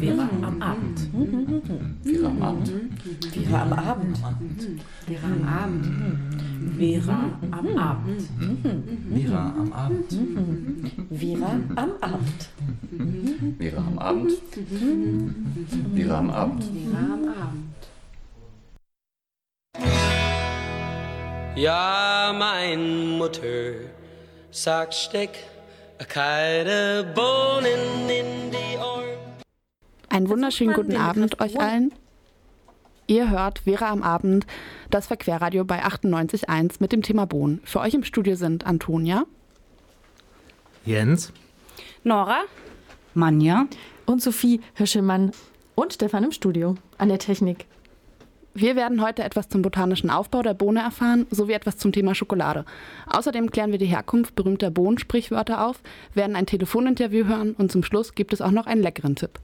Vera am Abend. Vera am Abend. Vera am Abend. Vera am Abend. Vera am Abend. Vera am Abend. Vera am Abend. Vera am Abend. Vera am Abend. Vera am Abend. Ja, mein Mutter sagt, steck Einen wunderschönen guten Abend euch allen. Ihr hört Vera am Abend, das Verquerradio bei 98.1 mit dem Thema Bohnen. Für euch im Studio sind Antonia, Jens. Nora? Manja. Und Sophie Hirschelmann und Stefan im Studio an der Technik. Wir werden heute etwas zum botanischen Aufbau der Bohne erfahren, sowie etwas zum Thema Schokolade. Außerdem klären wir die Herkunft berühmter Bohnensprichwörter auf, werden ein Telefoninterview hören und zum Schluss gibt es auch noch einen leckeren Tipp.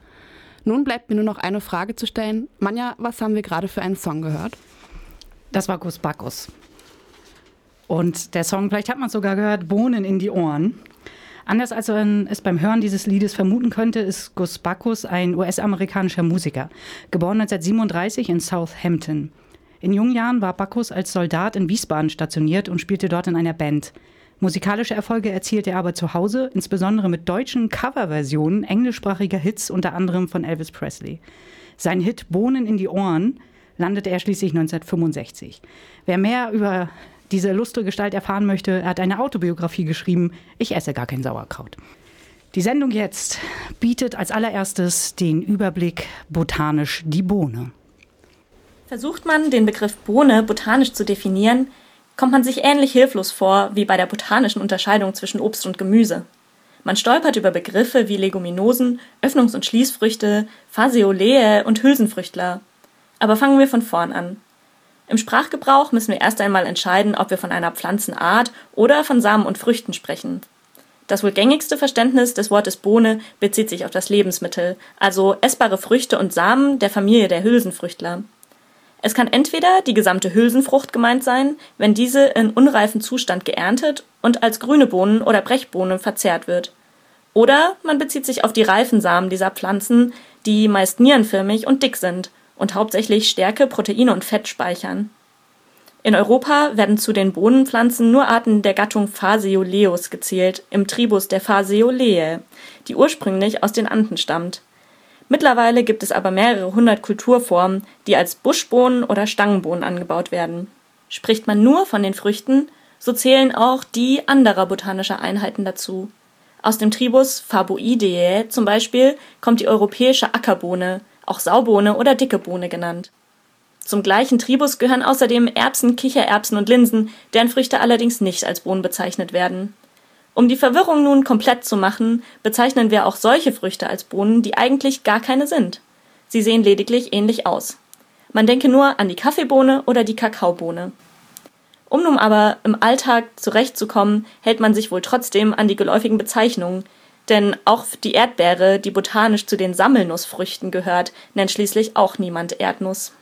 Nun bleibt mir nur noch eine Frage zu stellen. Manja, was haben wir gerade für einen Song gehört? Das war Gus Bacchus. Und der Song, vielleicht hat man es sogar gehört, Bohnen in die Ohren. Anders als man es beim Hören dieses Liedes vermuten könnte, ist Gus Bacchus ein US-amerikanischer Musiker, geboren 1937 in Southampton. In jungen Jahren war Bacchus als Soldat in Wiesbaden stationiert und spielte dort in einer Band. Musikalische Erfolge erzielte er aber zu Hause, insbesondere mit deutschen Coverversionen englischsprachiger Hits, unter anderem von Elvis Presley. Sein Hit Bohnen in die Ohren landete er schließlich 1965. Wer mehr über diese illustre Gestalt erfahren möchte, er hat eine Autobiografie geschrieben, Ich esse gar kein Sauerkraut. Die Sendung jetzt bietet als allererstes den Überblick botanisch die Bohne. Versucht man, den Begriff Bohne botanisch zu definieren, kommt man sich ähnlich hilflos vor wie bei der botanischen Unterscheidung zwischen Obst und Gemüse. Man stolpert über Begriffe wie Leguminosen, Öffnungs- und Schließfrüchte, Phaseolee und Hülsenfrüchtler. Aber fangen wir von vorn an. Im Sprachgebrauch müssen wir erst einmal entscheiden, ob wir von einer Pflanzenart oder von Samen und Früchten sprechen. Das wohl gängigste Verständnis des Wortes Bohne bezieht sich auf das Lebensmittel, also essbare Früchte und Samen der Familie der Hülsenfrüchtler. Es kann entweder die gesamte Hülsenfrucht gemeint sein, wenn diese in unreifem Zustand geerntet und als grüne Bohnen oder Brechbohnen verzehrt wird. Oder man bezieht sich auf die reifen Samen dieser Pflanzen, die meist nierenförmig und dick sind und hauptsächlich Stärke, Proteine und Fett speichern. In Europa werden zu den Bohnenpflanzen nur Arten der Gattung Phaseoleus gezählt, im Tribus der Phaseolea, die ursprünglich aus den Anden stammt. Mittlerweile gibt es aber mehrere hundert Kulturformen, die als Buschbohnen oder Stangenbohnen angebaut werden. Spricht man nur von den Früchten, so zählen auch die anderer botanischer Einheiten dazu. Aus dem Tribus Faboideae zum Beispiel kommt die europäische Ackerbohne, auch Saubohne oder dicke Bohne genannt. Zum gleichen Tribus gehören außerdem Erbsen, Kichererbsen und Linsen, deren Früchte allerdings nicht als Bohnen bezeichnet werden. Um die Verwirrung nun komplett zu machen, bezeichnen wir auch solche Früchte als Bohnen, die eigentlich gar keine sind. Sie sehen lediglich ähnlich aus. Man denke nur an die Kaffeebohne oder die Kakaobohne. Um nun aber im Alltag zurechtzukommen, hält man sich wohl trotzdem an die geläufigen Bezeichnungen, denn auch die Erdbeere, die botanisch zu den Sammelnussfrüchten gehört, nennt schließlich auch niemand Erdnuss.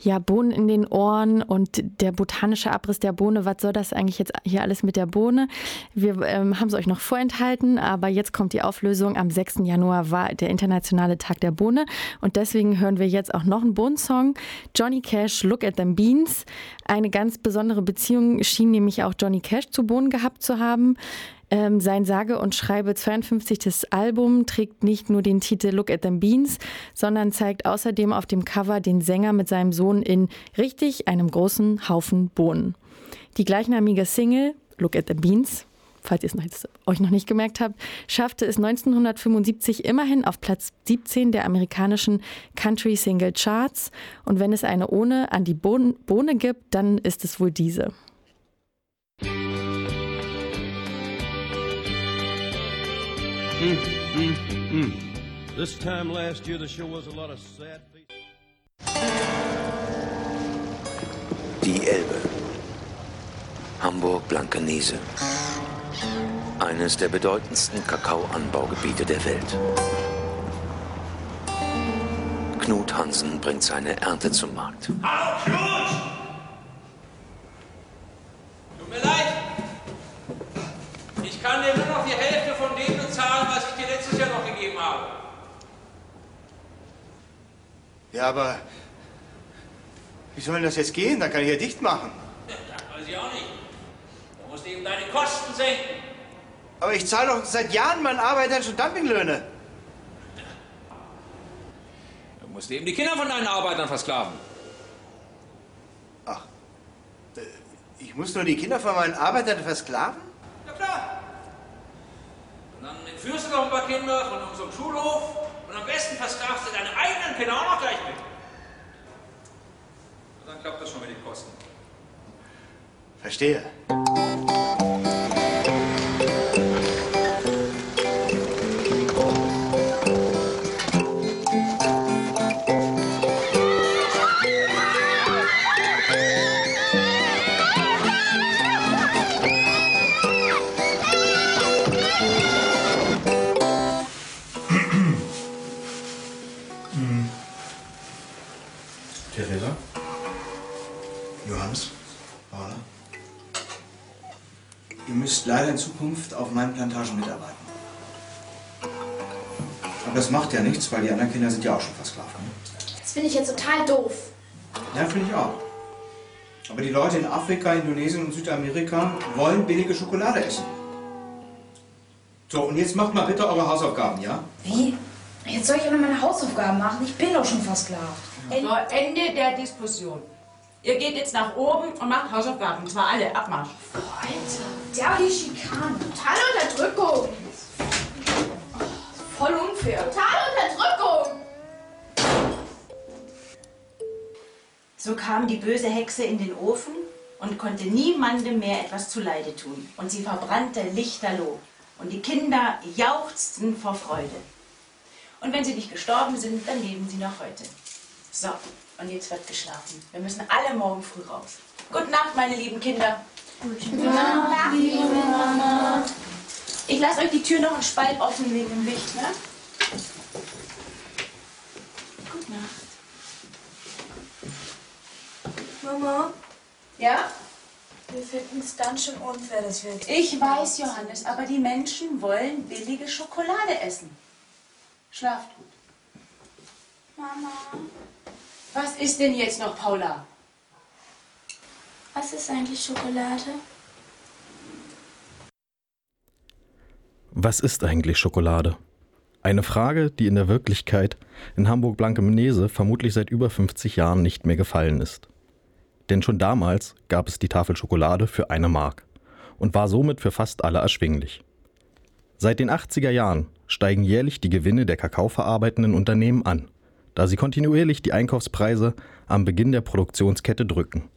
Ja, Bohnen in den Ohren und der botanische Abriss der Bohne. Was soll das eigentlich jetzt hier alles mit der Bohne? Wir ähm, haben es euch noch vorenthalten, aber jetzt kommt die Auflösung. Am 6. Januar war der internationale Tag der Bohne und deswegen hören wir jetzt auch noch einen Bohnensong. Johnny Cash, Look at them Beans. Eine ganz besondere Beziehung schien nämlich auch Johnny Cash zu Bohnen gehabt zu haben. Ähm, sein sage und schreibe 52. Album trägt nicht nur den Titel Look at them Beans, sondern zeigt außerdem auf dem Cover den Sänger mit seinem Sohn in richtig einem großen Haufen Bohnen. Die gleichnamige Single Look at the Beans falls ihr es euch noch nicht gemerkt habt, schaffte es 1975 immerhin auf Platz 17 der amerikanischen Country Single Charts. Und wenn es eine ohne an die Bohne, Bohne gibt, dann ist es wohl diese. This time last year, the show was a lot of sad Die Elbe. Hamburg-Blankenese. Eines der bedeutendsten Kakaoanbaugebiete der Welt. Knut Hansen bringt seine Ernte zum Markt. Hallo, Knut! Tut mir leid. Ich kann dir nur noch die Hälfte von dem bezahlen, was ich dir letztes Jahr noch gegeben habe. Ja, aber wie soll denn das jetzt gehen? Da kann ich ja dicht machen. Ja, weiß ich auch nicht. Du musst eben deine Kosten senken. Aber ich zahle doch seit Jahren meinen Arbeitern schon Dumpinglöhne. Du musst eben die Kinder von deinen Arbeitern versklaven. Ach, ich muss nur die Kinder von meinen Arbeitern versklaven? Ja klar. Und dann entführst du noch ein paar Kinder von unserem Schulhof und am besten versklavst du deine eigenen Kinder auch noch gleich mit. Und dann klappt das schon mit den Kosten. Verstehe. In Zukunft auf meinen Plantagen mitarbeiten. Aber das macht ja nichts, weil die anderen Kinder sind ja auch schon versklavt. Ne? Das finde ich jetzt total doof. Ja, finde ich auch. Aber die Leute in Afrika, Indonesien und Südamerika wollen billige Schokolade essen. So, und jetzt macht mal bitte eure Hausaufgaben, ja? Wie? Jetzt soll ich auch noch meine Hausaufgaben machen. Ich bin doch schon versklavt. So, Ende der Diskussion. Ihr geht jetzt nach oben und macht Hausaufgaben. Und zwar alle. Abmarsch. Ja, die Schikanen. Totale Unterdrückung. Oh, voll unfair. Totale Unterdrückung. So kam die böse Hexe in den Ofen und konnte niemandem mehr etwas zuleide tun. Und sie verbrannte lichterloh. Und die Kinder jauchzten vor Freude. Und wenn sie nicht gestorben sind, dann leben sie noch heute. So, und jetzt wird geschlafen. Wir müssen alle morgen früh raus. Gute Nacht, meine lieben Kinder. Gute Nacht, liebe Mama. Ich lasse euch die Tür noch einen Spalt offen wegen dem Licht, ne? Gute Nacht. Mama, Ja? wir finden es dann schon unfair, dass wir jetzt... Ich weiß, Johannes, aber die Menschen wollen billige Schokolade essen. Schlaft gut. Mama, Was ist denn jetzt noch, Paula? Was ist eigentlich Schokolade? Was ist eigentlich Schokolade? Eine Frage, die in der Wirklichkeit in Hamburg-Blankenese vermutlich seit über 50 Jahren nicht mehr gefallen ist. Denn schon damals gab es die Tafel Schokolade für eine Mark und war somit für fast alle erschwinglich. Seit den 80er Jahren steigen jährlich die Gewinne der kakaoverarbeitenden Unternehmen an, da sie kontinuierlich die Einkaufspreise am Beginn der Produktionskette drücken.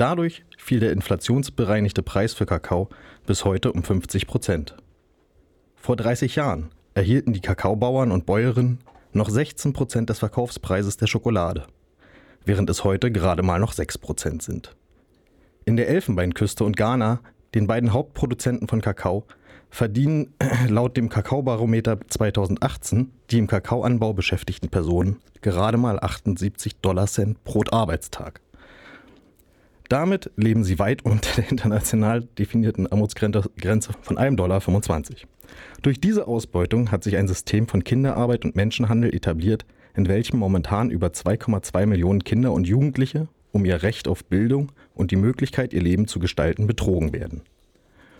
Dadurch fiel der inflationsbereinigte Preis für Kakao bis heute um 50 Prozent. Vor 30 Jahren erhielten die Kakaobauern und Bäuerinnen noch 16 Prozent des Verkaufspreises der Schokolade, während es heute gerade mal noch 6 Prozent sind. In der Elfenbeinküste und Ghana, den beiden Hauptproduzenten von Kakao, verdienen laut dem Kakaobarometer 2018 die im Kakaoanbau beschäftigten Personen gerade mal 78 Dollar Cent pro Arbeitstag. Damit leben sie weit unter der international definierten Armutsgrenze von 1,25 Dollar. Durch diese Ausbeutung hat sich ein System von Kinderarbeit und Menschenhandel etabliert, in welchem momentan über 2,2 Millionen Kinder und Jugendliche um ihr Recht auf Bildung und die Möglichkeit, ihr Leben zu gestalten, betrogen werden.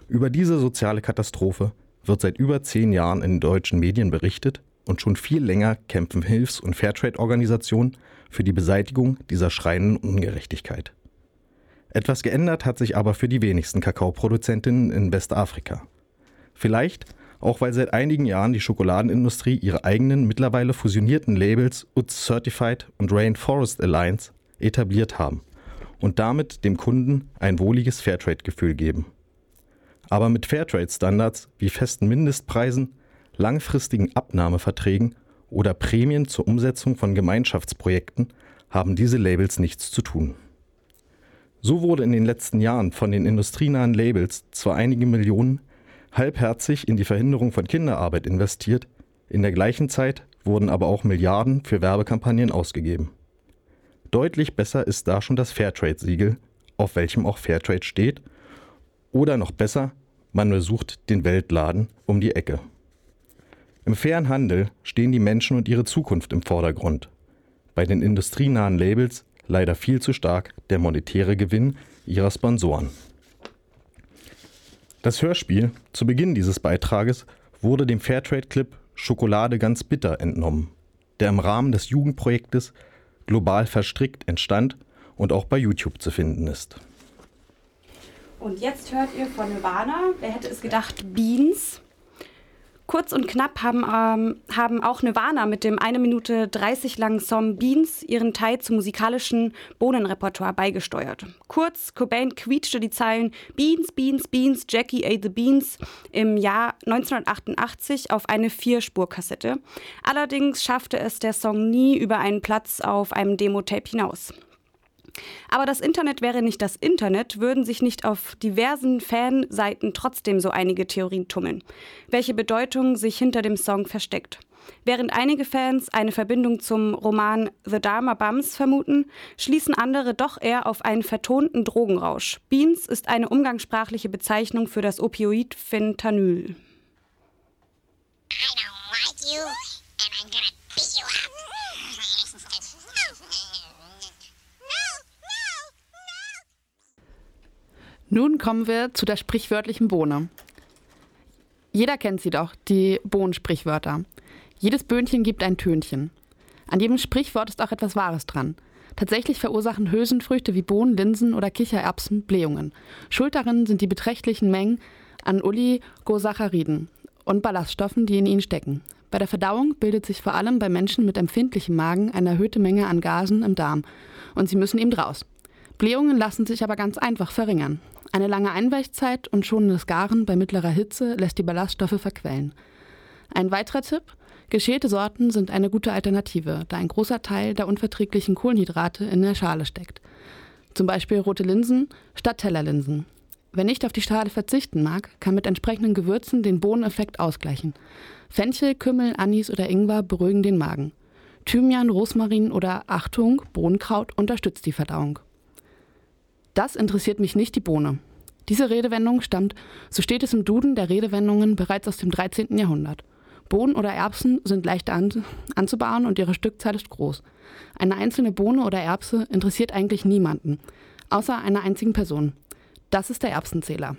Über diese soziale Katastrophe wird seit über zehn Jahren in deutschen Medien berichtet und schon viel länger kämpfen Hilfs- und Fairtrade-Organisationen für die Beseitigung dieser schreienden Ungerechtigkeit. Etwas geändert hat sich aber für die wenigsten Kakaoproduzentinnen in Westafrika. Vielleicht auch weil seit einigen Jahren die Schokoladenindustrie ihre eigenen mittlerweile fusionierten Labels UTZ Certified und Rainforest Alliance etabliert haben und damit dem Kunden ein wohliges Fairtrade-Gefühl geben. Aber mit Fairtrade-Standards wie festen Mindestpreisen, langfristigen Abnahmeverträgen oder Prämien zur Umsetzung von Gemeinschaftsprojekten haben diese Labels nichts zu tun. So wurde in den letzten Jahren von den industrienahen Labels zwar einige Millionen halbherzig in die Verhinderung von Kinderarbeit investiert, in der gleichen Zeit wurden aber auch Milliarden für Werbekampagnen ausgegeben. Deutlich besser ist da schon das Fairtrade-Siegel, auf welchem auch Fairtrade steht, oder noch besser man besucht den Weltladen um die Ecke. Im fairen Handel stehen die Menschen und ihre Zukunft im Vordergrund. Bei den industrienahen Labels leider viel zu stark der monetäre Gewinn ihrer Sponsoren. Das Hörspiel zu Beginn dieses Beitrages wurde dem Fairtrade-Clip Schokolade ganz bitter entnommen, der im Rahmen des Jugendprojektes Global verstrickt entstand und auch bei YouTube zu finden ist. Und jetzt hört ihr von Nirvana, wer hätte es gedacht, Beans. Kurz und knapp haben, ähm, haben auch Nirvana mit dem 1 Minute 30 langen Song Beans ihren Teil zum musikalischen Bohnenrepertoire beigesteuert. Kurz, Cobain quietschte die Zeilen Beans, Beans, Beans, Jackie ate the Beans im Jahr 1988 auf eine Vierspurkassette. Allerdings schaffte es der Song nie über einen Platz auf einem Demo-Tape hinaus. Aber das Internet wäre nicht das Internet, würden sich nicht auf diversen Fanseiten trotzdem so einige Theorien tummeln, welche Bedeutung sich hinter dem Song versteckt. Während einige Fans eine Verbindung zum Roman The Dharma Bums vermuten, schließen andere doch eher auf einen vertonten Drogenrausch. Beans ist eine umgangssprachliche Bezeichnung für das Opioid Fentanyl. I don't like you, and I'm gonna beat you up. Nun kommen wir zu der sprichwörtlichen Bohne. Jeder kennt sie doch, die Bohnensprichwörter. Jedes Böhnchen gibt ein Tönchen. An jedem Sprichwort ist auch etwas Wahres dran. Tatsächlich verursachen Hülsenfrüchte wie Bohnen, Linsen oder Kichererbsen Blähungen. Schuld darin sind die beträchtlichen Mengen an Oligosacchariden und Ballaststoffen, die in ihnen stecken. Bei der Verdauung bildet sich vor allem bei Menschen mit empfindlichem Magen eine erhöhte Menge an Gasen im Darm und sie müssen eben raus. Blähungen lassen sich aber ganz einfach verringern. Eine lange Einweichzeit und schonendes Garen bei mittlerer Hitze lässt die Ballaststoffe verquellen. Ein weiterer Tipp: Geschälte Sorten sind eine gute Alternative, da ein großer Teil der unverträglichen Kohlenhydrate in der Schale steckt. Zum Beispiel rote Linsen statt Tellerlinsen. Wer nicht auf die Schale verzichten mag, kann mit entsprechenden Gewürzen den Bohneneffekt ausgleichen. Fenchel, Kümmel, Anis oder Ingwer beruhigen den Magen. Thymian, Rosmarin oder Achtung, Bohnenkraut unterstützt die Verdauung. Das interessiert mich nicht die Bohne. Diese Redewendung stammt, so steht es im Duden der Redewendungen, bereits aus dem 13. Jahrhundert. Bohnen oder Erbsen sind leicht an, anzubauen und ihre Stückzahl ist groß. Eine einzelne Bohne oder Erbse interessiert eigentlich niemanden, außer einer einzigen Person. Das ist der Erbsenzähler.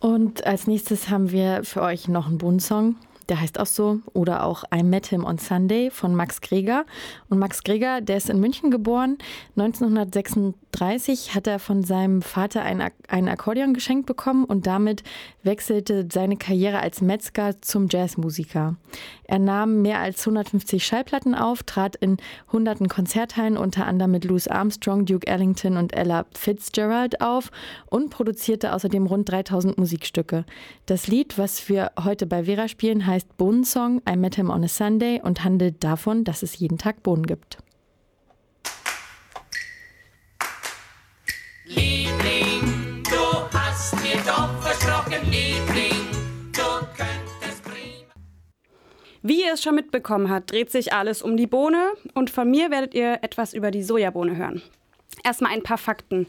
Und als nächstes haben wir für euch noch einen Bohnensong der heißt auch so, oder auch I Met Him on Sunday von Max Greger. Und Max Greger, der ist in München geboren. 1936 hat er von seinem Vater ein, ein Akkordeon geschenkt bekommen und damit wechselte seine Karriere als Metzger zum Jazzmusiker. Er nahm mehr als 150 Schallplatten auf, trat in hunderten Konzerthallen, unter anderem mit Louis Armstrong, Duke Ellington und Ella Fitzgerald auf und produzierte außerdem rund 3000 Musikstücke. Das Lied, was wir heute bei Vera spielen, heißt Bohnensong I Met Him on a Sunday und handelt davon, dass es jeden Tag Bohnen gibt. Liebling, du hast mir doch versprochen, Liebling. Wie ihr es schon mitbekommen habt, dreht sich alles um die Bohne und von mir werdet ihr etwas über die Sojabohne hören. Erstmal ein paar Fakten.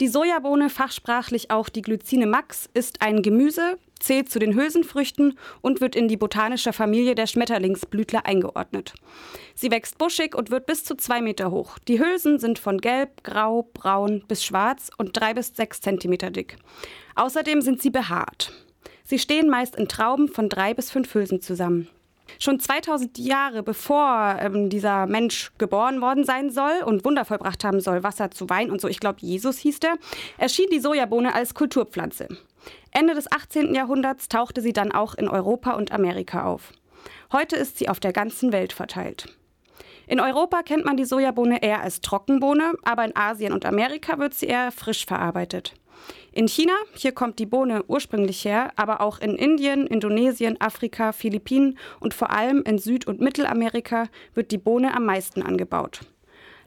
Die Sojabohne, fachsprachlich auch die Glycine max, ist ein Gemüse, zählt zu den Hülsenfrüchten und wird in die botanische Familie der Schmetterlingsblütler eingeordnet. Sie wächst buschig und wird bis zu zwei Meter hoch. Die Hülsen sind von gelb, grau, braun bis schwarz und drei bis sechs Zentimeter dick. Außerdem sind sie behaart. Sie stehen meist in Trauben von drei bis fünf Hülsen zusammen. Schon 2000 Jahre bevor ähm, dieser Mensch geboren worden sein soll und Wunder vollbracht haben soll, Wasser zu Wein und so, ich glaube Jesus hieß der, erschien die Sojabohne als Kulturpflanze. Ende des 18. Jahrhunderts tauchte sie dann auch in Europa und Amerika auf. Heute ist sie auf der ganzen Welt verteilt. In Europa kennt man die Sojabohne eher als Trockenbohne, aber in Asien und Amerika wird sie eher frisch verarbeitet. In China, hier kommt die Bohne ursprünglich her, aber auch in Indien, Indonesien, Afrika, Philippinen und vor allem in Süd- und Mittelamerika wird die Bohne am meisten angebaut.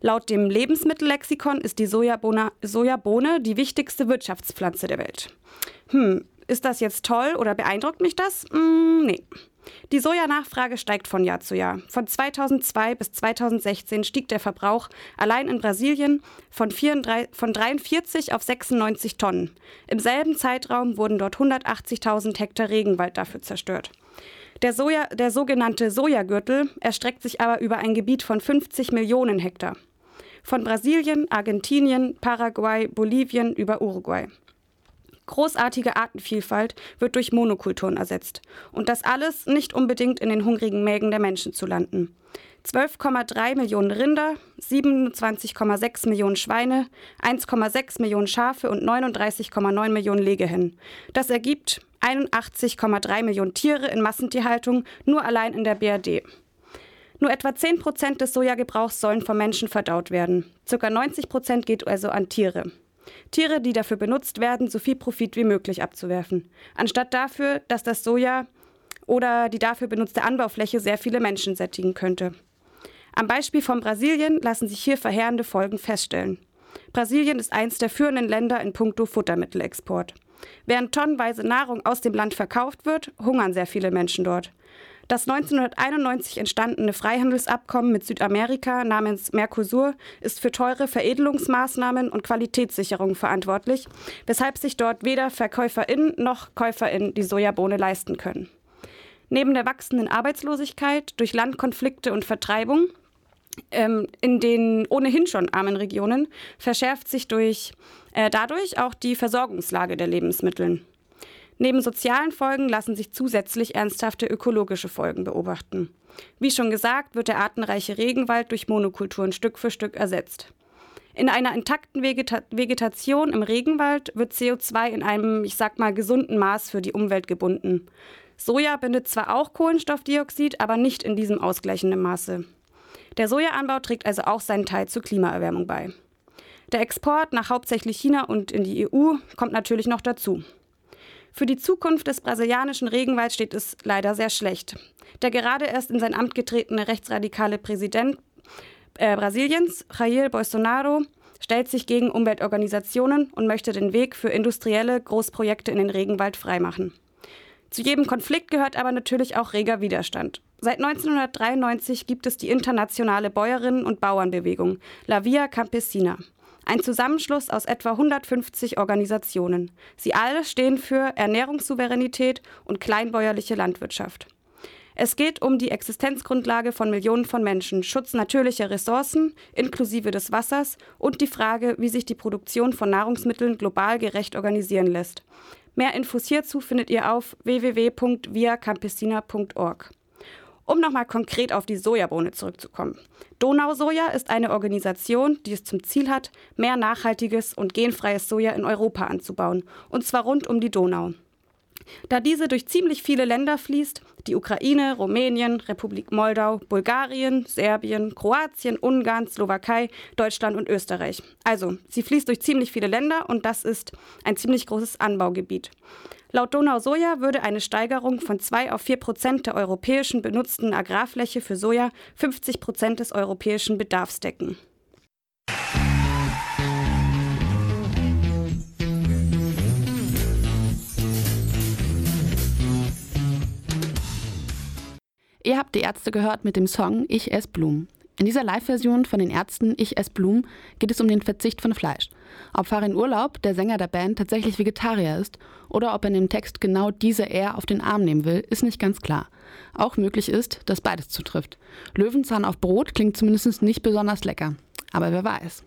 Laut dem Lebensmittellexikon ist die Sojabohne, Sojabohne die wichtigste Wirtschaftspflanze der Welt. Hm, ist das jetzt toll oder beeindruckt mich das? Hm, nee. Die Sojanachfrage steigt von Jahr zu Jahr. Von 2002 bis 2016 stieg der Verbrauch allein in Brasilien von, 34, von 43 auf 96 Tonnen. Im selben Zeitraum wurden dort 180.000 Hektar Regenwald dafür zerstört. Der, Soja, der sogenannte Sojagürtel erstreckt sich aber über ein Gebiet von 50 Millionen Hektar. Von Brasilien, Argentinien, Paraguay, Bolivien über Uruguay. Großartige Artenvielfalt wird durch Monokulturen ersetzt. Und das alles nicht unbedingt in den hungrigen Mägen der Menschen zu landen. 12,3 Millionen Rinder, 27,6 Millionen Schweine, 1,6 Millionen Schafe und 39,9 Millionen Legehennen. Das ergibt 81,3 Millionen Tiere in Massentierhaltung nur allein in der BRD. Nur etwa 10 Prozent des Sojagebrauchs sollen vom Menschen verdaut werden. Circa 90 Prozent geht also an Tiere. Tiere, die dafür benutzt werden, so viel Profit wie möglich abzuwerfen, anstatt dafür, dass das Soja oder die dafür benutzte Anbaufläche sehr viele Menschen sättigen könnte. Am Beispiel von Brasilien lassen sich hier verheerende Folgen feststellen. Brasilien ist eins der führenden Länder in puncto Futtermittelexport. Während tonnenweise Nahrung aus dem Land verkauft wird, hungern sehr viele Menschen dort. Das 1991 entstandene Freihandelsabkommen mit Südamerika namens Mercosur ist für teure Veredelungsmaßnahmen und Qualitätssicherung verantwortlich, weshalb sich dort weder VerkäuferInnen noch KäuferInnen die Sojabohne leisten können. Neben der wachsenden Arbeitslosigkeit durch Landkonflikte und Vertreibung ähm, in den ohnehin schon armen Regionen verschärft sich durch, äh, dadurch auch die Versorgungslage der Lebensmittel. Neben sozialen Folgen lassen sich zusätzlich ernsthafte ökologische Folgen beobachten. Wie schon gesagt, wird der artenreiche Regenwald durch Monokulturen Stück für Stück ersetzt. In einer intakten Vegeta Vegetation im Regenwald wird CO2 in einem, ich sag mal, gesunden Maß für die Umwelt gebunden. Soja bindet zwar auch Kohlenstoffdioxid, aber nicht in diesem ausgleichenden Maße. Der Sojaanbau trägt also auch seinen Teil zur Klimaerwärmung bei. Der Export nach hauptsächlich China und in die EU kommt natürlich noch dazu. Für die Zukunft des brasilianischen Regenwalds steht es leider sehr schlecht. Der gerade erst in sein Amt getretene rechtsradikale Präsident äh, Brasiliens, Jair Bolsonaro, stellt sich gegen Umweltorganisationen und möchte den Weg für industrielle Großprojekte in den Regenwald freimachen. Zu jedem Konflikt gehört aber natürlich auch reger Widerstand. Seit 1993 gibt es die internationale Bäuerinnen- und Bauernbewegung La Via Campesina. Ein Zusammenschluss aus etwa 150 Organisationen. Sie alle stehen für Ernährungssouveränität und kleinbäuerliche Landwirtschaft. Es geht um die Existenzgrundlage von Millionen von Menschen, Schutz natürlicher Ressourcen inklusive des Wassers und die Frage, wie sich die Produktion von Nahrungsmitteln global gerecht organisieren lässt. Mehr Infos hierzu findet ihr auf www.viacampesina.org. Um nochmal konkret auf die Sojabohne zurückzukommen. Donausoja ist eine Organisation, die es zum Ziel hat, mehr nachhaltiges und genfreies Soja in Europa anzubauen, und zwar rund um die Donau. Da diese durch ziemlich viele Länder fließt, die Ukraine, Rumänien, Republik Moldau, Bulgarien, Serbien, Kroatien, Ungarn, Slowakei, Deutschland und Österreich. Also, sie fließt durch ziemlich viele Länder und das ist ein ziemlich großes Anbaugebiet. Laut Donau Soja würde eine Steigerung von 2 auf 4 Prozent der europäischen benutzten Agrarfläche für Soja 50 Prozent des europäischen Bedarfs decken. Ihr habt die Ärzte gehört mit dem Song Ich ess Blumen. In dieser Live-Version von den Ärzten Ich ess Blumen geht es um den Verzicht von Fleisch. Ob Farin Urlaub, der Sänger der Band, tatsächlich Vegetarier ist oder ob er in dem Text genau diese eher auf den Arm nehmen will, ist nicht ganz klar. Auch möglich ist, dass beides zutrifft. Löwenzahn auf Brot klingt zumindest nicht besonders lecker. Aber wer weiß.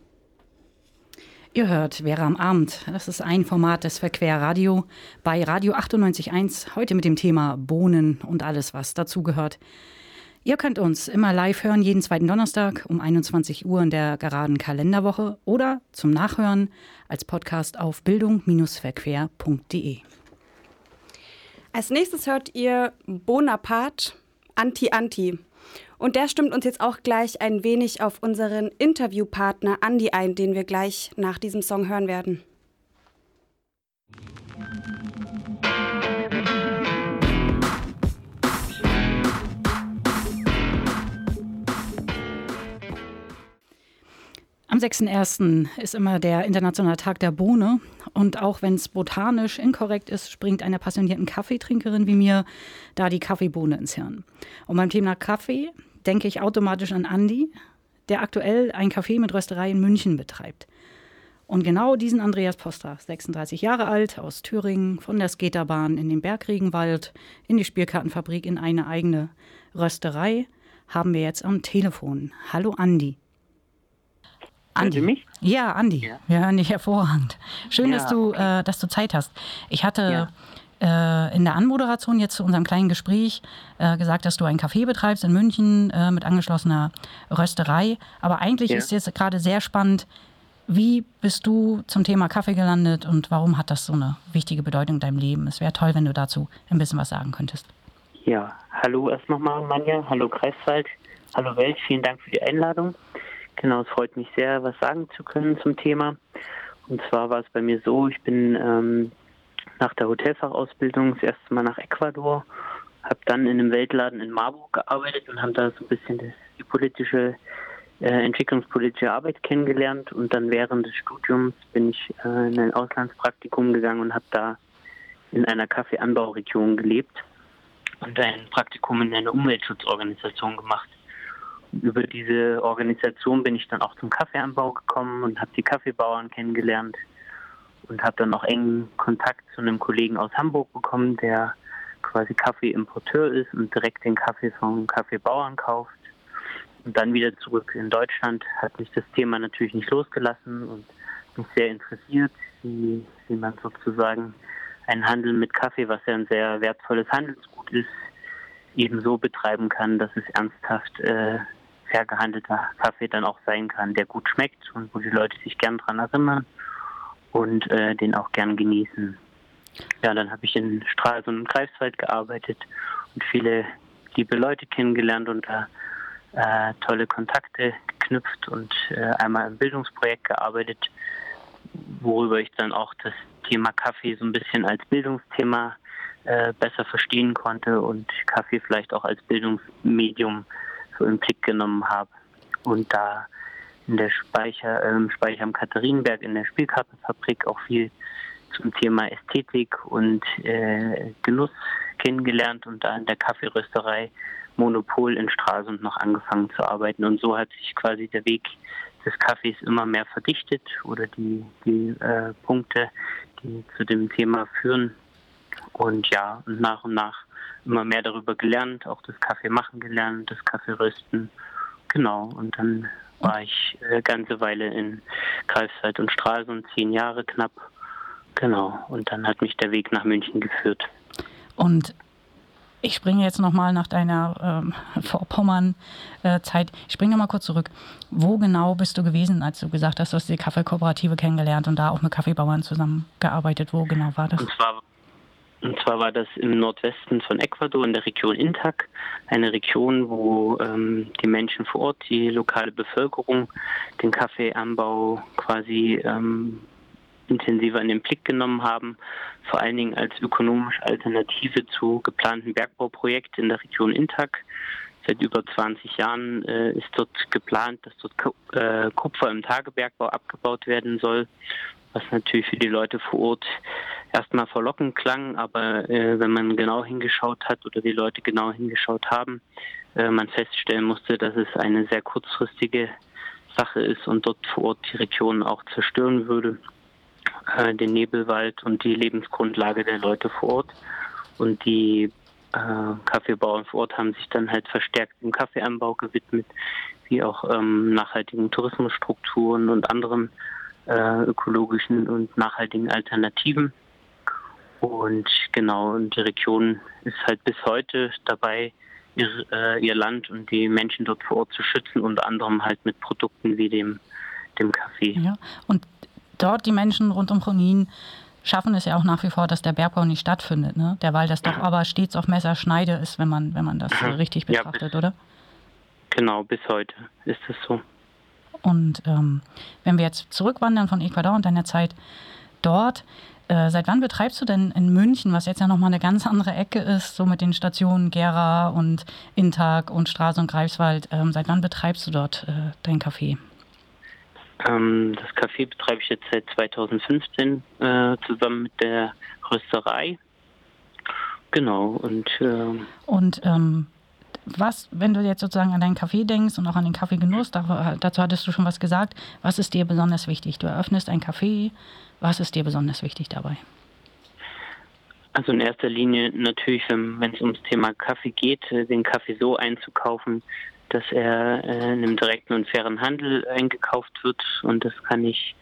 Ihr hört Vera am Abend. Das ist ein Format des Verquerradio bei Radio 98.1. Heute mit dem Thema Bohnen und alles, was dazugehört. Ihr könnt uns immer live hören, jeden zweiten Donnerstag um 21 Uhr in der geraden Kalenderwoche oder zum Nachhören als Podcast auf bildung-verquer.de. Als nächstes hört ihr Bonaparte Anti-Anti. Und der stimmt uns jetzt auch gleich ein wenig auf unseren Interviewpartner Andy ein, den wir gleich nach diesem Song hören werden. Am 6.1. ist immer der Internationale Tag der Bohne Und auch wenn es botanisch inkorrekt ist, springt einer passionierten Kaffeetrinkerin wie mir da die Kaffeebohne ins Hirn. Und beim Thema Kaffee denke ich automatisch an Andi, der aktuell ein Café mit Rösterei in München betreibt. Und genau diesen Andreas Poster, 36 Jahre alt, aus Thüringen, von der Skaterbahn in den Bergregenwald, in die Spielkartenfabrik, in eine eigene Rösterei, haben wir jetzt am Telefon. Hallo Andi. Andi. mich? Ja, Andi. Ja. Wir hören dich hervorragend. Schön, ja, dass, du, äh, dass du Zeit hast. Ich hatte ja. äh, in der Anmoderation jetzt zu unserem kleinen Gespräch äh, gesagt, dass du ein Café betreibst in München äh, mit angeschlossener Rösterei. Aber eigentlich ist jetzt gerade sehr spannend, wie bist du zum Thema Kaffee gelandet und warum hat das so eine wichtige Bedeutung in deinem Leben? Es wäre toll, wenn du dazu ein bisschen was sagen könntest. Ja, hallo erst nochmal, Manja. Hallo Kreiswald. Hallo Welt. Vielen Dank für die Einladung. Genau, es freut mich sehr, was sagen zu können zum Thema. Und zwar war es bei mir so, ich bin ähm, nach der Hotelfachausbildung das erste Mal nach Ecuador, habe dann in einem Weltladen in Marburg gearbeitet und habe da so ein bisschen das, die politische äh, entwicklungspolitische Arbeit kennengelernt und dann während des Studiums bin ich äh, in ein Auslandspraktikum gegangen und habe da in einer Kaffeeanbauregion gelebt und ein Praktikum in einer Umweltschutzorganisation gemacht. Über diese Organisation bin ich dann auch zum Kaffeeanbau gekommen und habe die Kaffeebauern kennengelernt und habe dann auch engen Kontakt zu einem Kollegen aus Hamburg bekommen, der quasi Kaffeeimporteur ist und direkt den Kaffee von Kaffeebauern kauft. Und dann wieder zurück in Deutschland hat mich das Thema natürlich nicht losgelassen und mich sehr interessiert, wie, wie man sozusagen einen Handel mit Kaffee, was ja ein sehr wertvolles Handelsgut ist, eben so betreiben kann, dass es ernsthaft äh, fair gehandelter Kaffee dann auch sein kann, der gut schmeckt und wo die Leute sich gern dran erinnern und äh, den auch gern genießen. Ja, dann habe ich in Stralsund und Greifswald gearbeitet und viele liebe Leute kennengelernt und da äh, tolle Kontakte geknüpft und äh, einmal im Bildungsprojekt gearbeitet, worüber ich dann auch das Thema Kaffee so ein bisschen als Bildungsthema äh, besser verstehen konnte und Kaffee vielleicht auch als Bildungsmedium so im Blick genommen habe. Und da in der Speicher, äh, Speicher am Katharinenberg in der Spielkartenfabrik auch viel zum Thema Ästhetik und äh, Genuss kennengelernt und da in der Kaffeerösterei Monopol in Stralsund noch angefangen zu arbeiten. Und so hat sich quasi der Weg des Kaffees immer mehr verdichtet oder die, die äh, Punkte, die zu dem Thema führen. Und ja, und nach und nach immer mehr darüber gelernt, auch das Kaffee machen gelernt, das Kaffee rösten. Genau, und dann war ich eine ganze Weile in Greifswald und Stralsund, zehn Jahre knapp. Genau, und dann hat mich der Weg nach München geführt. Und ich springe jetzt nochmal nach deiner ähm, Vorpommern-Zeit. ich springe nochmal kurz zurück. Wo genau bist du gewesen, als du gesagt hast, du hast die Kaffeekooperative kennengelernt und da auch mit Kaffeebauern zusammengearbeitet? Wo genau war das? Und zwar, und zwar war das im Nordwesten von Ecuador, in der Region Intac. Eine Region, wo ähm, die Menschen vor Ort, die lokale Bevölkerung, den Kaffeeanbau quasi ähm, intensiver in den Blick genommen haben, vor allen Dingen als ökonomische Alternative zu geplanten Bergbauprojekten in der Region Intak. Seit über 20 Jahren äh, ist dort geplant, dass dort äh, Kupfer im Tagebergbau abgebaut werden soll, was natürlich für die Leute vor Ort erstmal verlockend klang, aber äh, wenn man genau hingeschaut hat oder die Leute genau hingeschaut haben, äh, man feststellen musste, dass es eine sehr kurzfristige Sache ist und dort vor Ort die Region auch zerstören würde äh, den Nebelwald und die Lebensgrundlage der Leute vor Ort. Und die äh, Kaffeebauern vor Ort haben sich dann halt verstärkt dem Kaffeeanbau gewidmet, wie auch ähm, nachhaltigen Tourismusstrukturen und anderen äh, ökologischen und nachhaltigen Alternativen. Und genau, und die Region ist halt bis heute dabei, ihr, äh, ihr Land und die Menschen dort vor Ort zu schützen, unter anderem halt mit Produkten wie dem, dem Kaffee. Ja, und dort die Menschen rund um Chonin schaffen es ja auch nach wie vor, dass der Bergbau nicht stattfindet, ne? Der, weil das doch aber stets auf Messerschneide ist, wenn man, wenn man das mhm. richtig betrachtet, ja, bis, oder? Genau, bis heute ist es so. Und ähm, wenn wir jetzt zurückwandern von Ecuador und deiner Zeit dort, äh, seit wann betreibst du denn in München, was jetzt ja nochmal eine ganz andere Ecke ist, so mit den Stationen Gera und Intag und Straße und Greifswald, ähm, seit wann betreibst du dort äh, dein Café? Ähm, das Café betreibe ich jetzt seit 2015 äh, zusammen mit der Rösterei. Genau, und. Äh, Und ähm, was, wenn du jetzt sozusagen an deinen Kaffee denkst und auch an den Kaffeegenuss, da- dazu hattest du schon was gesagt, was ist dir besonders wichtig? Du eröffnest ein Café, was ist dir besonders wichtig dabei? Also in erster Linie natürlich, wenn wenn es ums Thema Kaffee geht, äh, den Kaffee so einzukaufen, dass er äh, in einem direkten und fairen Handel eingekauft wird. Und das kann ich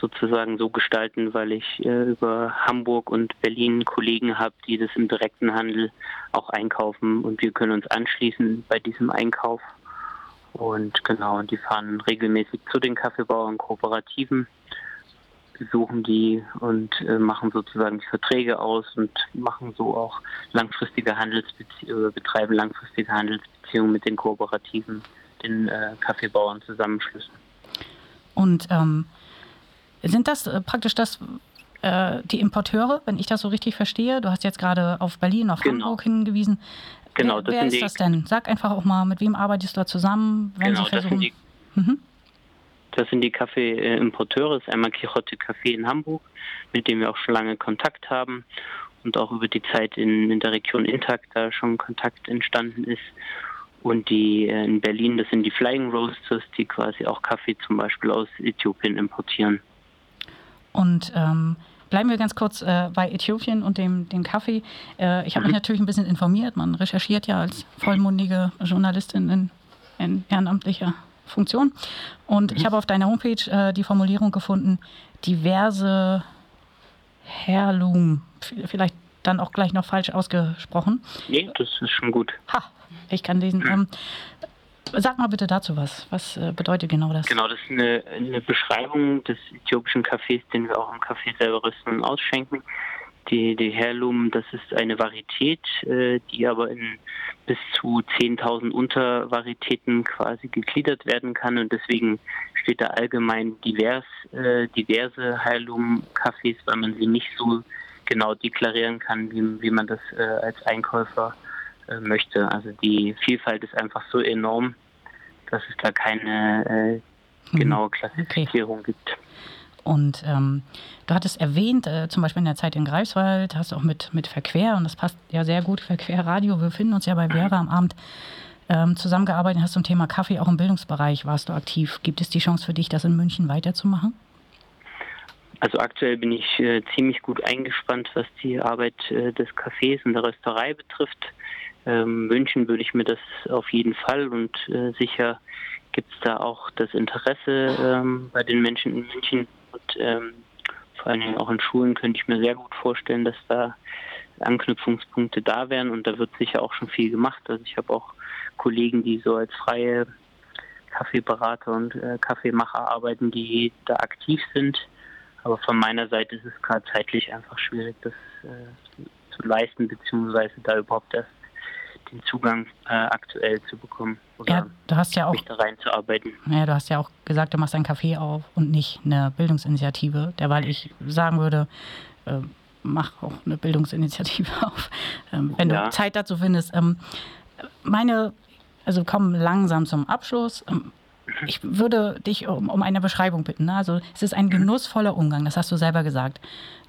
sozusagen so gestalten, weil ich äh, über Hamburg und Berlin Kollegen habe, die das im direkten Handel auch einkaufen. Und wir können uns anschließen bei diesem Einkauf. Und genau, und die fahren regelmäßig zu den Kaffeebauern Kooperativen besuchen die und äh, machen sozusagen die Verträge aus und machen so auch langfristige Handelsbeziehungen, betreiben langfristige Handelsbeziehungen mit den Kooperativen, den äh, Kaffeebauern Zusammenschlüssen. Und ähm, sind das äh, praktisch das, äh, die Importeure, wenn ich das so richtig verstehe? Du hast jetzt gerade auf Berlin, auf Genau. Hamburg hingewiesen. Genau, wer das wer sind ist die- das denn? Sag einfach auch mal, mit wem arbeitest du da zusammen, wenn genau, das sind die Mhm. Das sind die Kaffee-Importeure. Das ist einmal Quixote Café in Hamburg, mit dem wir auch schon lange Kontakt haben und auch über die Zeit in, in der Region Intakt da schon Kontakt entstanden ist. Und die äh, in Berlin, das sind die Flying Roasters, die quasi auch Kaffee zum Beispiel aus Äthiopien importieren. Und ähm, bleiben wir ganz kurz äh, bei Äthiopien und dem, dem Kaffee. Äh, ich habe mich natürlich ein bisschen informiert. Man recherchiert ja als vollmundige Journalistin in, in ehrenamtlicher Funktion. Und ich habe auf deiner Homepage äh, die Formulierung gefunden, diverse Heirloom. Vielleicht dann auch gleich noch falsch ausgesprochen. Nee, das ist schon gut. Ha, ich kann lesen. Ähm, sag mal bitte dazu was. Was äh, bedeutet genau das? Genau, das ist eine, eine Beschreibung des äthiopischen Kaffees, den wir auch im Café selber rüsten und ausschenken. Die, die Heirloom, das ist eine Varietät, äh, die aber in bis zu 10.000 Untervarietäten quasi gegliedert werden kann und deswegen steht da allgemein divers, äh, diverse Heirloom-Kaffees, weil man sie nicht so genau deklarieren kann, wie, wie man das als Einkäufer äh, möchte. Also die Vielfalt ist einfach so enorm, dass es da keine äh, genaue Klassifizierung gibt. Und ähm, du hattest erwähnt, äh, zum Beispiel in der Zeit in Greifswald, hast du auch mit, mit Verquer, und das passt ja sehr gut, Verquer Radio, wir befinden uns ja bei Vera am Abend, ähm, zusammengearbeitet hast zum Thema Kaffee, auch im Bildungsbereich warst du aktiv. Gibt es die Chance für dich, das in München weiterzumachen? Also aktuell bin ich äh, ziemlich gut eingespannt, was die Arbeit äh, des Cafés und der Rösterei betrifft. Ähm, wünschen würde ich mir das auf jeden Fall und äh, sicher gibt es da auch das Interesse ähm, bei den Menschen in München und ähm, vor allen Dingen auch in Schulen könnte ich mir sehr gut vorstellen, dass da Anknüpfungspunkte da wären und da wird sicher auch schon viel gemacht. Also ich habe auch Kollegen, die so als freie Kaffeeberater und äh, Kaffeemacher arbeiten, die da aktiv sind. Aber von meiner Seite ist es gerade zeitlich einfach schwierig, das äh, zu leisten, beziehungsweise da überhaupt erst den Zugang äh, aktuell zu bekommen oder Ja, du hast ja auch, mich da reinzuarbeiten. ja, du hast ja auch gesagt, du machst ein Café auf und nicht eine Bildungsinitiative, derweil ich sagen würde, äh, mach auch eine Bildungsinitiative auf, ähm, wenn Ja. du Zeit dazu findest. Ähm, meine, also kommen langsam zum Abschluss. Ähm, ich würde dich um, um eine Beschreibung bitten. Ne? Also es ist ein genussvoller Umgang, das hast du selber gesagt.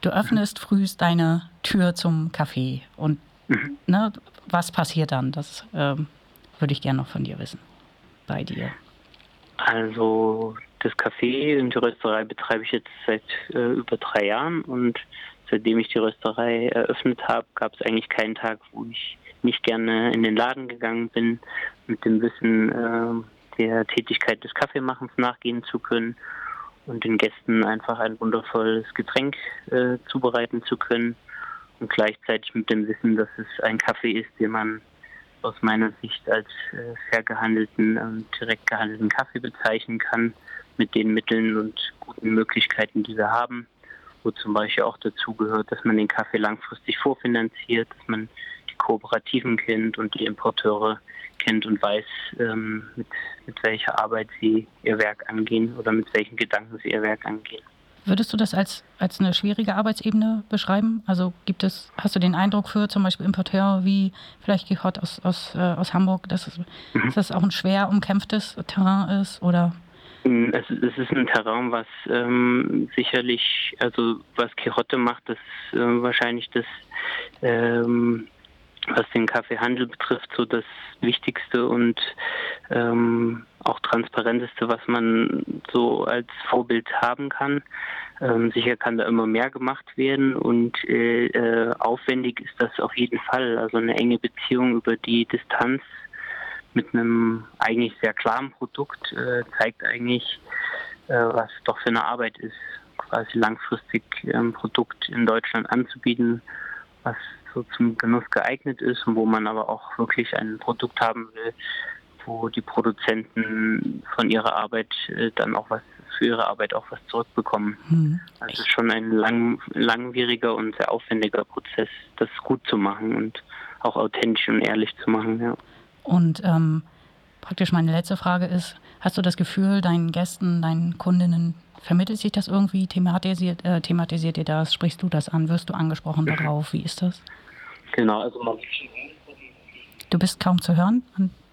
Du öffnest frühst deine Tür zum Café und ne, was passiert dann? Das ähm, würde ich gerne noch von dir wissen. Bei dir. Also das Café und die Rösterei betreibe ich jetzt seit äh, über drei Jahren und seitdem ich die Rösterei eröffnet habe, gab es eigentlich keinen Tag, wo ich nicht gerne in den Laden gegangen bin, mit dem Wissen äh, der Tätigkeit des Kaffeemachens nachgehen zu können und den Gästen einfach ein wundervolles Getränk äh, zubereiten zu können und gleichzeitig mit dem Wissen, dass es ein Kaffee ist, den man aus meiner Sicht als äh, fair gehandelten und direkt gehandelten Kaffee bezeichnen kann, mit den Mitteln und guten Möglichkeiten, die wir haben, wo zum Beispiel auch dazu gehört, dass man den Kaffee langfristig vorfinanziert, dass man die Kooperativen kennt und die Importeure kennt und weiß, ähm, mit, mit welcher Arbeit sie ihr Werk angehen oder mit welchen Gedanken sie ihr Werk angehen. Würdest du das als, als eine schwierige Arbeitsebene beschreiben? Also gibt es, hast du den Eindruck für zum Beispiel Importeure wie vielleicht Gehot aus, aus, äh, aus Hamburg, dass, es, dass das auch ein schwer umkämpftes Terrain ist? Oder Mm, Es, es ist ein Terrain, was ähm, sicherlich, also was Quixote macht, das ist äh, wahrscheinlich das, ähm, was den Kaffeehandel betrifft, so das Wichtigste und ähm, auch Transparenteste, was man so als Vorbild haben kann. Ähm, sicher kann da immer mehr gemacht werden und äh, äh, aufwendig ist das auf jeden Fall. Also eine enge Beziehung über die Distanz mit einem eigentlich sehr klaren Produkt äh, zeigt eigentlich, äh, was doch für eine Arbeit ist, quasi langfristig ein Produkt in Deutschland anzubieten, was so zum Genuss geeignet ist und wo man aber auch wirklich ein Produkt haben will, wo die Produzenten von ihrer Arbeit äh, dann auch was für ihre Arbeit auch was zurückbekommen. Hm. Also es ist schon ein lang, langwieriger und sehr aufwendiger Prozess, das gut zu machen und auch authentisch und ehrlich zu machen. Ja. Und ähm, praktisch meine letzte Frage ist, hast du das Gefühl, deinen Gästen, deinen Kundinnen, vermittelt sich das irgendwie? Thematisiert, äh, thematisiert ihr das? Sprichst du das an? Wirst du angesprochen darauf? Wie ist das? Genau, also man Du bist kaum zu hören.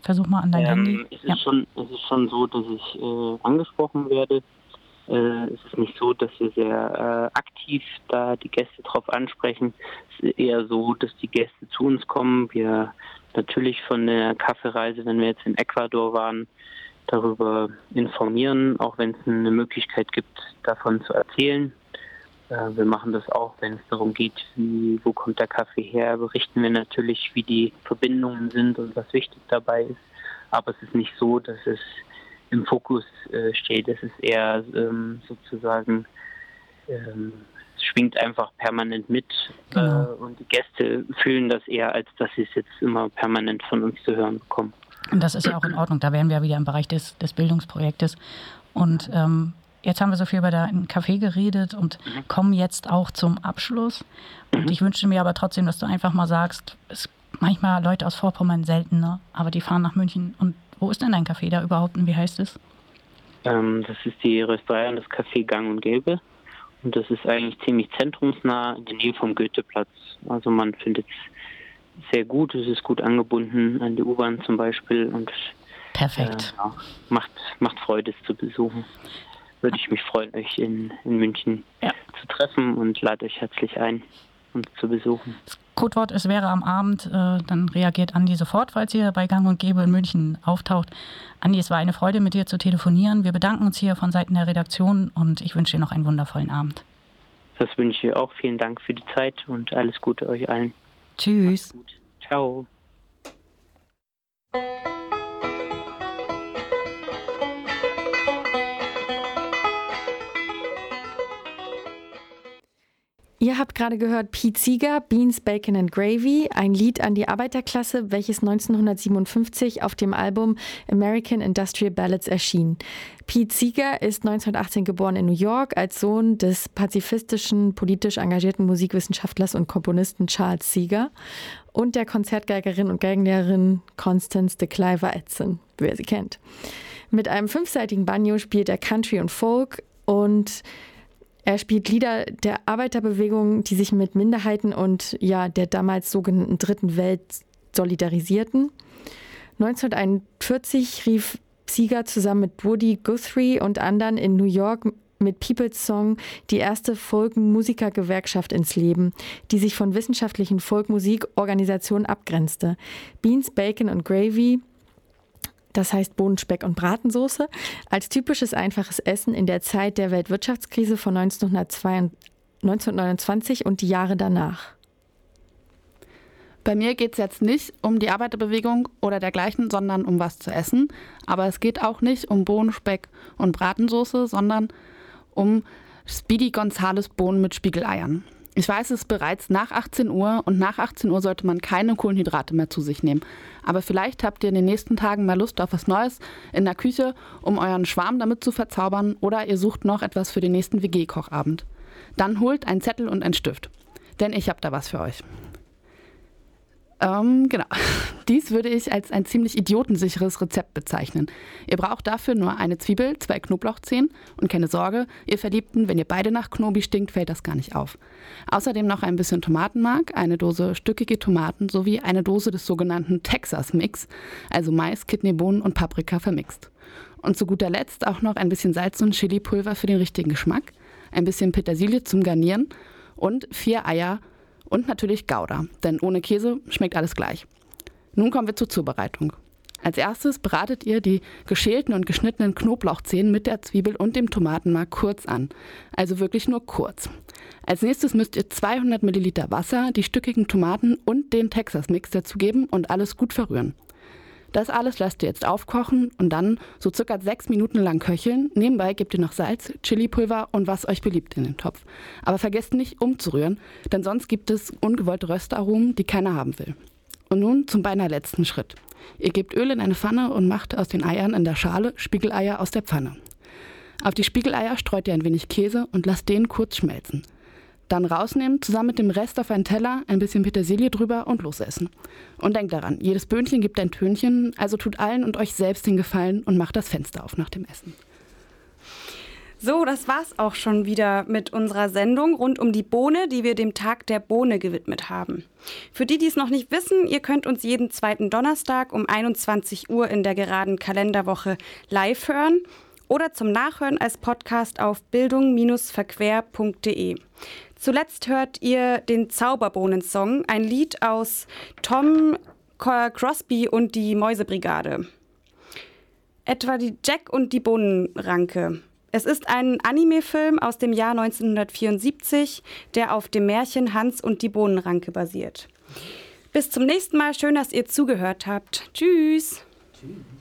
Versuch mal an dein Ähm, Handy. es, ist schon, es ist schon so, dass ich äh, angesprochen werde. Äh, es ist nicht so, dass wir sehr äh, aktiv da die Gäste drauf ansprechen. Es ist eher so, dass die Gäste zu uns kommen. Wir natürlich von der Kaffeereise, wenn wir jetzt in Ecuador waren, darüber informieren, auch wenn es eine Möglichkeit gibt, davon zu erzählen. Äh, Wir machen das auch, wenn es darum geht, wie, wo kommt der Kaffee her, berichten wir natürlich, wie die Verbindungen sind und was wichtig dabei ist. Aber es ist nicht so, dass es im Fokus äh, steht. Es ist eher ähm, sozusagen, ähm, es schwingt einfach permanent mit Genau. äh, und die Gäste fühlen das eher, als dass sie es jetzt immer permanent von uns zu hören bekommen. Und das ist ja auch in Ordnung. Da wären wir wieder im Bereich des, des Bildungsprojektes. Und ähm, jetzt haben wir so viel über den Café geredet und kommen jetzt auch zum Abschluss. Und ich wünschte mir aber trotzdem, dass du einfach mal sagst, es manchmal Leute aus Vorpommern seltener, aber die fahren nach München. Und wo ist denn dein Café da überhaupt und wie heißt es? Ähm, das ist die Rösterei und das Café Gang und Gelbe. Und das ist eigentlich ziemlich zentrumsnah in der Nähe vom Goetheplatz. Also man findet es sehr gut. Es ist gut angebunden an die U-Bahn zum Beispiel und Perfekt. Äh, macht, macht Freude, es zu besuchen. Würde ich mich freuen, euch in, in München zu treffen und lade euch herzlich ein, uns zu besuchen. Codewort, es wäre am Abend, äh, dann reagiert Andi sofort, falls ihr bei Gang und Gäbe in München auftaucht. Andi, es war eine Freude, mit dir zu telefonieren. Wir bedanken uns hier von Seiten der Redaktion und ich wünsche dir noch einen wundervollen Abend. Das wünsche ich auch. Vielen Dank für die Zeit und alles Gute euch allen. Tschüss. Ciao. Ihr habt gerade gehört Pete Seeger, Beans, Bacon and Gravy, ein Lied an die Arbeiterklasse, welches 1957 auf dem Album American Industrial Ballads erschien. Pete Seeger ist 1918 geboren in New York als Sohn des pazifistischen, politisch engagierten Musikwissenschaftlers und Komponisten Charles Seeger und der Konzertgeigerin und Geigenlehrerin Constance de Cliver Edson, wer sie kennt. Mit einem fünfseitigen Banjo spielt er Country und Folk und er spielt Lieder der Arbeiterbewegung, die sich mit Minderheiten und ja, der damals sogenannten Dritten Welt solidarisierten. 1941 rief Seeger zusammen mit Woody Guthrie und anderen in New York mit People's Song die erste Folk-Musikergewerkschaft ins Leben, die sich von wissenschaftlichen Folkmusikorganisationen abgrenzte. Beans, Bacon und Gravy das heißt Bohnen, Speck und Bratensoße, als typisches einfaches Essen in der Zeit der Weltwirtschaftskrise von 1929 und die Jahre danach. Bei mir geht es jetzt nicht um die Arbeiterbewegung oder dergleichen, sondern um was zu essen. Aber es geht auch nicht um Bohnen, Speck und Bratensoße, sondern um Speedy Gonzales Bohnen mit Spiegeleiern. Ich weiß, es ist bereits nach 18 Uhr und nach 18 Uhr sollte man keine Kohlenhydrate mehr zu sich nehmen. Aber vielleicht habt ihr in den nächsten Tagen mal Lust auf was Neues in der Küche, um euren Schwarm damit zu verzaubern oder ihr sucht noch etwas für den nächsten WG-Kochabend. Dann holt einen Zettel und einen Stift. Denn ich habe da was für euch. Ähm, genau. Dies würde ich als ein ziemlich idiotensicheres Rezept bezeichnen. Ihr braucht dafür nur eine Zwiebel, zwei Knoblauchzehen und keine Sorge, ihr Verliebten, wenn ihr beide nach Knobi stinkt, fällt das gar nicht auf. Außerdem noch ein bisschen Tomatenmark, eine Dose stückige Tomaten sowie eine Dose des sogenannten Texas Mix, also Mais, Kidneybohnen und Paprika vermixt. Und zu guter Letzt auch noch ein bisschen Salz und Chilipulver für den richtigen Geschmack, ein bisschen Petersilie zum Garnieren und vier Eier und natürlich Gouda, denn ohne Käse schmeckt alles gleich. Nun kommen wir zur Zubereitung. Als erstes bratet ihr die geschälten und geschnittenen Knoblauchzehen mit der Zwiebel und dem Tomatenmark kurz an. Also wirklich nur kurz. Als nächstes müsst ihr 200 Milliliter Wasser, die stückigen Tomaten und den Texas-Mix dazugeben und alles gut verrühren. Das alles lasst ihr jetzt aufkochen und dann so circa sechs Minuten lang köcheln. Nebenbei gebt ihr noch Salz, Chilipulver und was euch beliebt in den Topf. Aber vergesst nicht umzurühren, denn sonst gibt es ungewollte Röstaromen, die keiner haben will. Und nun zum beinahe letzten Schritt. Ihr gebt Öl in eine Pfanne und macht aus den Eiern in der Schale Spiegeleier aus der Pfanne. Auf die Spiegeleier streut ihr ein wenig Käse und lasst den kurz schmelzen. Dann rausnehmen, zusammen mit dem Rest auf einen Teller, ein bisschen Petersilie drüber und losessen. Und denkt daran, jedes Böhnchen gibt ein Tönchen, also tut allen und euch selbst den Gefallen und macht das Fenster auf nach dem Essen. So, das war's auch schon wieder mit unserer Sendung rund um die Bohne, die wir dem Tag der Bohne gewidmet haben. Für die, die es noch nicht wissen, ihr könnt uns jeden zweiten Donnerstag um 21 Uhr in der geraden Kalenderwoche live hören oder zum Nachhören als Podcast auf bildung-verquer.de. Zuletzt hört ihr den Zauberbohnen-Song, ein Lied aus Tom Crosby und die Mäusebrigade. Etwa die Jack und die Bohnenranke. Es ist ein Anime-Film aus dem Jahr 1974, der auf dem Märchen Hans und die Bohnenranke basiert. Bis zum nächsten Mal. Schön, dass ihr zugehört habt. Tschüss. Tschüss.